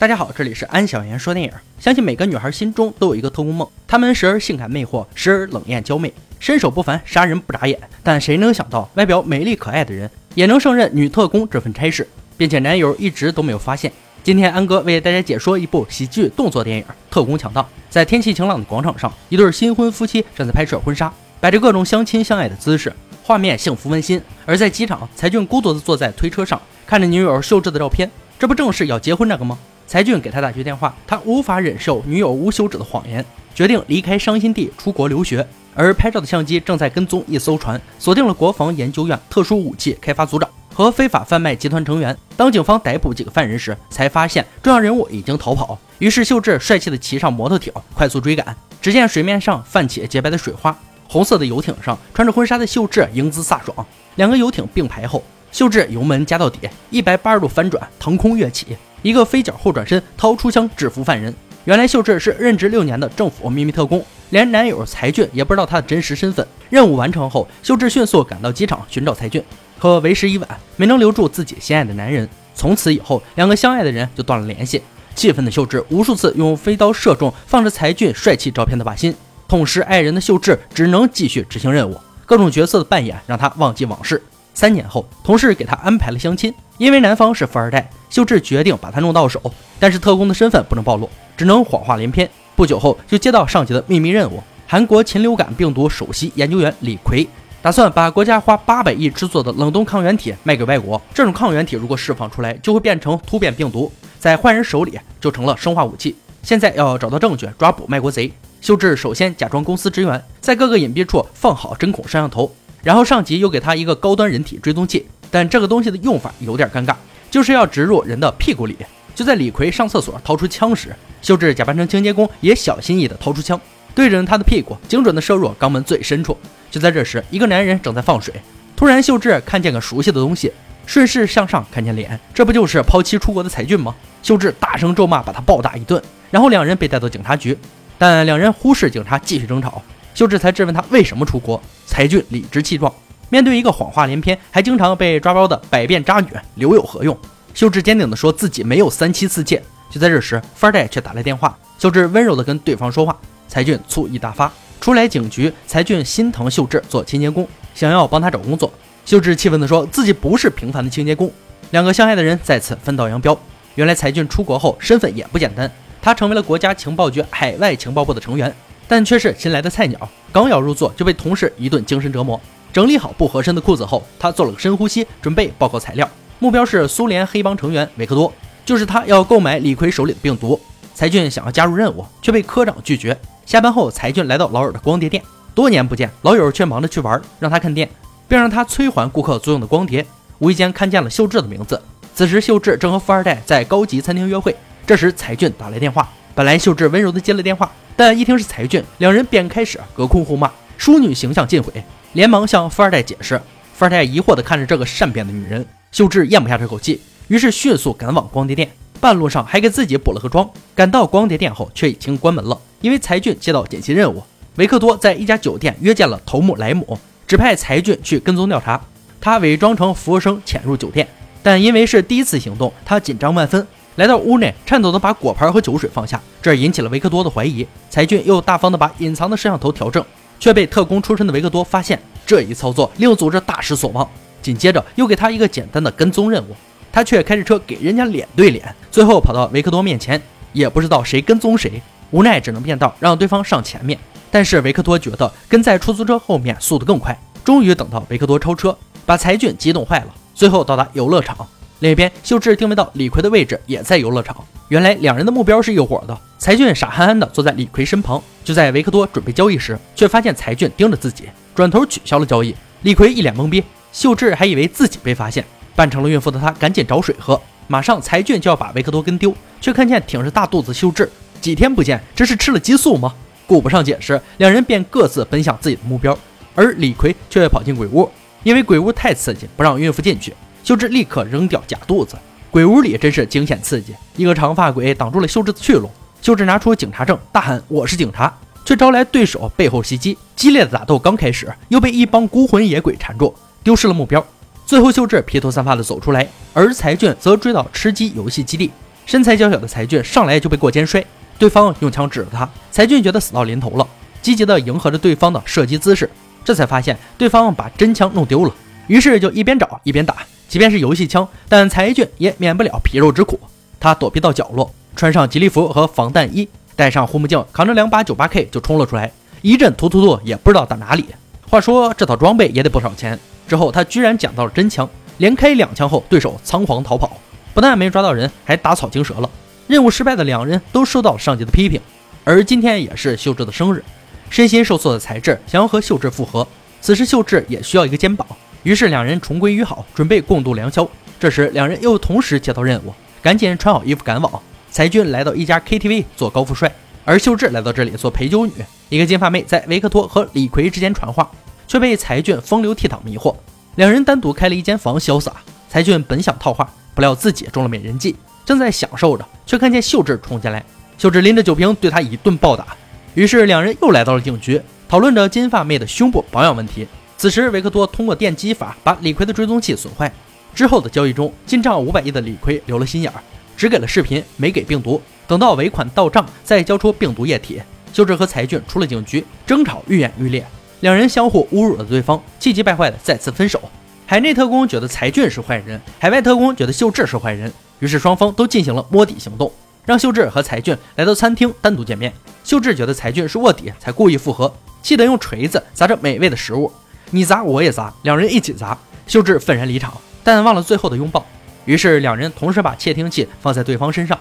大家好，这里是安小言说电影。相信每个女孩心中都有一个特工梦，她们时而性感魅惑，时而冷艳娇媚，身手不凡，杀人不眨眼。但谁能想到，外表美丽可爱的人也能胜任女特工这份差事，并且男友一直都没有发现。今天安哥为大家解说一部喜剧动作电影《特工强盗》。在天气晴朗的广场上，一对新婚夫妻正在拍摄婚纱，摆着各种相亲相爱的姿势，画面幸福温馨。而在机场，才俊孤独地坐在推车上，看着女友秀智的照片，这不正是要结婚那个吗？才俊给他打去电话，他无法忍受女友无休止的谎言，决定离开伤心地出国留学。而拍照的相机正在跟踪一艘船，锁定了国防研究院特殊武器开发组长和非法贩卖集团成员。当警方逮捕几个犯人时，才发现重要人物已经逃跑。于是秀智帅气地骑上摩托艇，快速追赶。只见水面上泛起洁白的水花，红色的游艇上穿着婚纱的秀智英姿飒爽。两个游艇并排后，秀智油门加到底，一百八十度翻转，腾空跃起。一个飞脚后转身，掏出枪制服犯人。原来秀智是任职六年的政府秘密特工，连男友才俊也不知道她的真实身份。任务完成后，秀智迅速赶到机场寻找才俊，可为时已晚，没能留住自己心爱的男人。从此以后，两个相爱的人就断了联系。气愤的秀智无数次用飞刀射中放着才俊帅气照片的靶心，痛失爱人的秀智只能继续执行任务。各种角色的扮演让她忘记往事。三年后，同事给她安排了相亲，因为男方是富二代。秀智决定把他弄到手，但是特工的身份不能暴露，只能谎话连篇。不久后，就接到上级的秘密任务：韩国禽流感病毒首席研究员李逵打算把国家花八百亿制作的冷冻抗原体卖给外国。这种抗原体如果释放出来，就会变成突变病毒，在坏人手里就成了生化武器。现在要找到证据，抓捕卖国贼。秀智首先假装公司职员，在各个隐蔽处放好针孔摄像头，然后上级又给他一个高端人体追踪器，但这个东西的用法有点尴尬。就是要植入人的屁股里。就在李逵上厕所掏出枪时，秀智假扮成清洁工，也小心翼翼地掏出枪，对准他的屁股，精准地射入肛门最深处。就在这时，一个男人正在放水，突然秀智看见个熟悉的东西，顺势向上看见脸，这不就是抛妻出国的才俊吗？秀智大声咒骂，把他暴打一顿，然后两人被带到警察局，但两人忽视警察，继续争吵。秀智才质问他为什么出国，才俊理直气壮。面对一个谎话连篇、还经常被抓包的百变渣女，留有何用？秀智坚定地说自己没有三妻四妾。就在这时，富二代却打来电话。秀智温柔地跟对方说话，才俊醋意大发。出来警局，才俊心疼秀智做清洁工，想要帮他找工作。秀智气愤地说自己不是平凡的清洁工。两个相爱的人再次分道扬镳。原来才俊出国后身份也不简单，他成为了国家情报局海外情报部的成员，但却是新来的菜鸟，刚要入座就被同事一顿精神折磨。整理好不合身的裤子后，他做了个深呼吸，准备报告材料。目标是苏联黑帮成员维克多，就是他要购买李逵手里的病毒。才俊想要加入任务，却被科长拒绝。下班后，才俊来到老友的光碟店，多年不见，老友却忙着去玩，让他看店，并让他催还顾客租用的光碟。无意间看见了秀智的名字，此时秀智正和富二代在高级餐厅约会。这时才俊打来电话，本来秀智温柔地接了电话，但一听是才俊，两人便开始隔空互骂，淑女形象尽毁。连忙向富二代解释，富二代疑惑地看着这个善变的女人，秀智咽不下这口气，于是迅速赶往光碟店，半路上还给自己补了个妆。赶到光碟店后，却已经关门了，因为才俊接到紧急任务，维克多在一家酒店约见了头目莱姆，指派才俊去跟踪调查。他伪装成服务生潜入酒店，但因为是第一次行动，他紧张万分，来到屋内，颤抖地把果盘和酒水放下，这引起了维克多的怀疑。才俊又大方地把隐藏的摄像头调正。却被特工出身的维克多发现，这一操作令组织大失所望。紧接着又给他一个简单的跟踪任务，他却开着车给人家脸对脸，最后跑到维克多面前，也不知道谁跟踪谁，无奈只能变道让对方上前面。但是维克多觉得跟在出租车后面速度更快，终于等到维克多超车，把才俊激动坏了。最后到达游乐场，另一边秀智定位到李逵的位置也在游乐场，原来两人的目标是一伙的。才俊傻憨憨地坐在李逵身旁。就在维克多准备交易时，却发现才俊盯着自己，转头取消了交易。李逵一脸懵逼，秀智还以为自己被发现，扮成了孕妇的他赶紧找水喝。马上才俊就要把维克多跟丢，却看见挺着大肚子秀智，几天不见，这是吃了激素吗？顾不上解释，两人便各自奔向自己的目标。而李逵却跑进鬼屋，因为鬼屋太刺激，不让孕妇进去。秀智立刻扔掉假肚子。鬼屋里真是惊险刺激，一个长发鬼挡住了秀智的去路。秀智拿出警察证，大喊：“我是警察！”却招来对手背后袭击。激烈的打斗刚开始，又被一帮孤魂野鬼缠住，丢失了目标。最后，秀智披头散发地走出来，而才俊则追到吃鸡游戏基地。身材娇小的才俊上来就被过肩摔，对方用枪指着他，才俊觉得死到临头了，积极的迎合着对方的射击姿势，这才发现对方把真枪弄丢了，于是就一边找一边打。即便是游戏枪，但才俊也免不了皮肉之苦。他躲避到角落，穿上吉利服和防弹衣，戴上护目镜，扛着两把 98K 就冲了出来，一阵突突突，也不知道打哪里。话说这套装备也得不少钱。之后他居然捡到了真枪，连开两枪后，对手仓皇逃跑。不但没抓到人，还打草惊蛇了。任务失败的两人都受到了上级的批评。而今天也是秀智的生日，身心受挫的才智想要和秀智复合，此时秀智也需要一个肩膀，于是两人重归于好，准备共度良宵。这时两人又同时接到任务，赶紧穿好衣服赶往。才俊来到一家 KTV 做高富帅，而秀智来到这里做陪酒女。一个金发妹在维克托和李逵之间传话，却被才俊风流倜傥迷惑。两人单独开了一间房潇洒。才俊本想套话。不料自己中了美人计，正在享受着，却看见秀智冲进来。秀智拎着酒瓶对他一顿暴打。于是两人又来到了警局，讨论着金发妹的胸部保养问题。此时维克多通过电击法把李逵的追踪器损坏。之后的交易中，进账五百亿的李逵留了心眼儿，只给了视频，没给病毒。等到尾款到账，再交出病毒液体。秀智和才俊出了警局，争吵愈演愈烈，两人相互侮辱了对方，气急败坏的再次分手。海内特工觉得才俊是坏人，海外特工觉得秀智是坏人，于是双方都进行了摸底行动，让秀智和才俊来到餐厅单独见面。秀智觉得才俊是卧底，才故意复合，气得用锤子砸着美味的食物，你砸我也砸，两人一起砸。秀智愤然离场，但忘了最后的拥抱。于是两人同时把窃听器放在对方身上，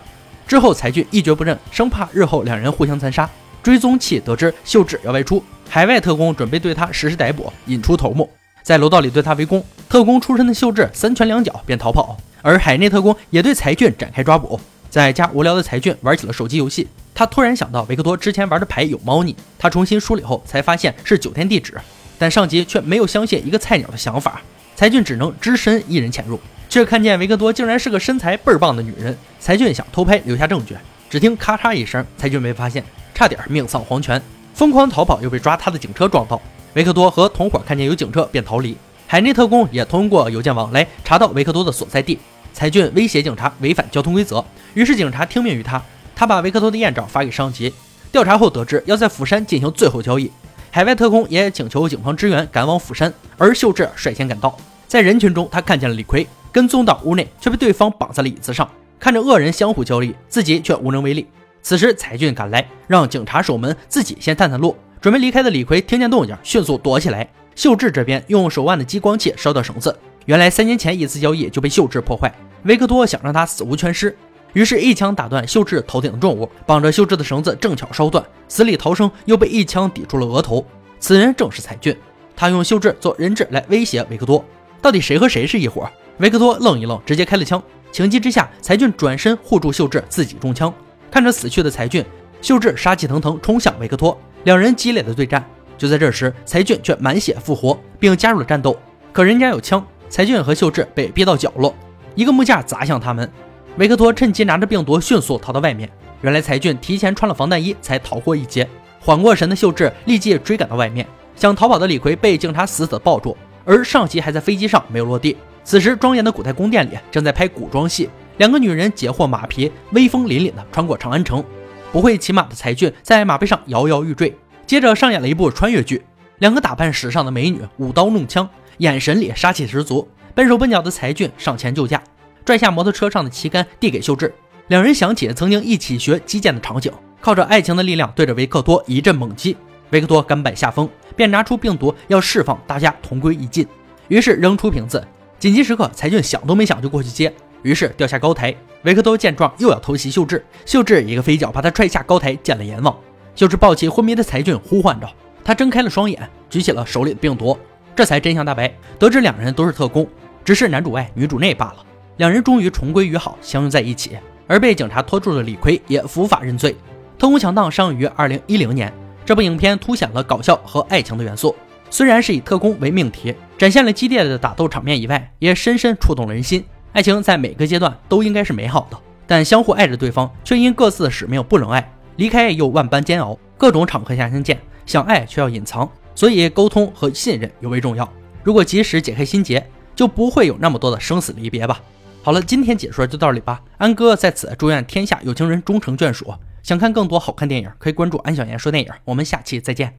之后才俊一蹶不振，生怕日后两人互相残杀。追踪器得知秀智要外出，海外特工准备对他实施逮捕，引出头目。在楼道里对他围攻，特工出身的秀智三拳两脚便逃跑，而海内特工也对才俊展开抓捕。在家无聊的才俊玩起了手机游戏，他突然想到维克多之前玩的牌有猫腻，他重新梳理后才发现是酒店地址，但上级却没有相信一个菜鸟的想法，才俊只能只身一人潜入，却看见维克多竟然是个身材倍儿棒的女人。才俊想偷拍留下证据，只听咔嚓一声，才俊没发现，差点命丧黄泉，疯狂逃跑又被抓他的警车撞到。维克多和同伙看见有警车便逃离，海内特工也通过邮件网来查到维克多的所在地。才俊威胁警察违反交通规则，于是警察听命于他，他把维克多的艳照发给上级。调查后得知要在釜山进行最后交易，海外特工也请求警方支援赶往釜山，而秀智率先赶到。在人群中，他看见了李逵，跟踪到屋内却被对方绑在了椅子上，看着恶人相互交易，自己却无能为力。此时才俊赶来，让警察守门，自己先探探路。准备离开的李逵听见动静，迅速躲起来。秀智这边用手腕的激光器烧掉绳子，原来三年前一次交易就被秀智破坏。维克多想让他死无全尸，于是，一枪打断秀智头顶的重物，绑着秀智的绳子正巧烧断，死里逃生又被一枪抵住了额头。此人正是才俊，他用秀智做人质来威胁维克多。到底谁和谁是一伙？维克多愣一愣，直接开了枪。情急之下，才俊转身护住秀智，自己中枪。看着死去的才俊，秀智杀气腾腾冲向维克多。两人激烈的对战，就在这时，才俊却满血复活，并加入了战斗。可人家有枪，才俊和秀智被逼到角落，一个木架砸向他们。维克托趁机拿着病毒迅速逃到外面。原来才俊提前穿了防弹衣，才逃过一劫。缓过神的秀智立即追赶到外面，想逃跑的李逵被警察死死抱住，而上级还在飞机上没有落地。此时，庄严的古代宫殿里正在拍古装戏，两个女人截获马匹，威风凛凛地穿过长安城。不会骑马的才俊在马背上摇摇欲坠，接着上演了一部穿越剧，两个打扮时尚的美女舞刀弄枪，眼神里杀气十足。笨手笨脚的才俊上前救驾，拽下摩托车上的旗杆递给秀智，两人想起曾经一起学击剑的场景，靠着爱情的力量对着维克多一阵猛击。维克多甘拜下风，便拿出病毒要释放大家同归于尽，于是扔出瓶子。紧急时刻，才俊想都没想就过去接。于是掉下高台，维克多见状又要偷袭秀智，秀智一个飞脚把他踹下高台，见了阎王。秀智抱起昏迷的才俊，呼唤着他，睁开了双眼，举起了手里的病毒，这才真相大白，得知两人都是特工，只是男主外女主内罢了。两人终于重归于好，相拥在一起。而被警察拖住的李逵也伏法认罪。特工强盗上映于二零一零年，这部影片凸显了搞笑和爱情的元素，虽然是以特工为命题，展现了激烈的打斗场面以外，也深深触动了人心。爱情在每个阶段都应该是美好的，但相互爱着对方，却因各自的使命不能爱，离开又万般煎熬，各种场合下相见，想爱却要隐藏，所以沟通和信任尤为重要。如果及时解开心结，就不会有那么多的生死离别吧。好了，今天解说就到这里吧。安哥在此祝愿天下有情人终成眷属。想看更多好看电影，可以关注安小言说电影。我们下期再见。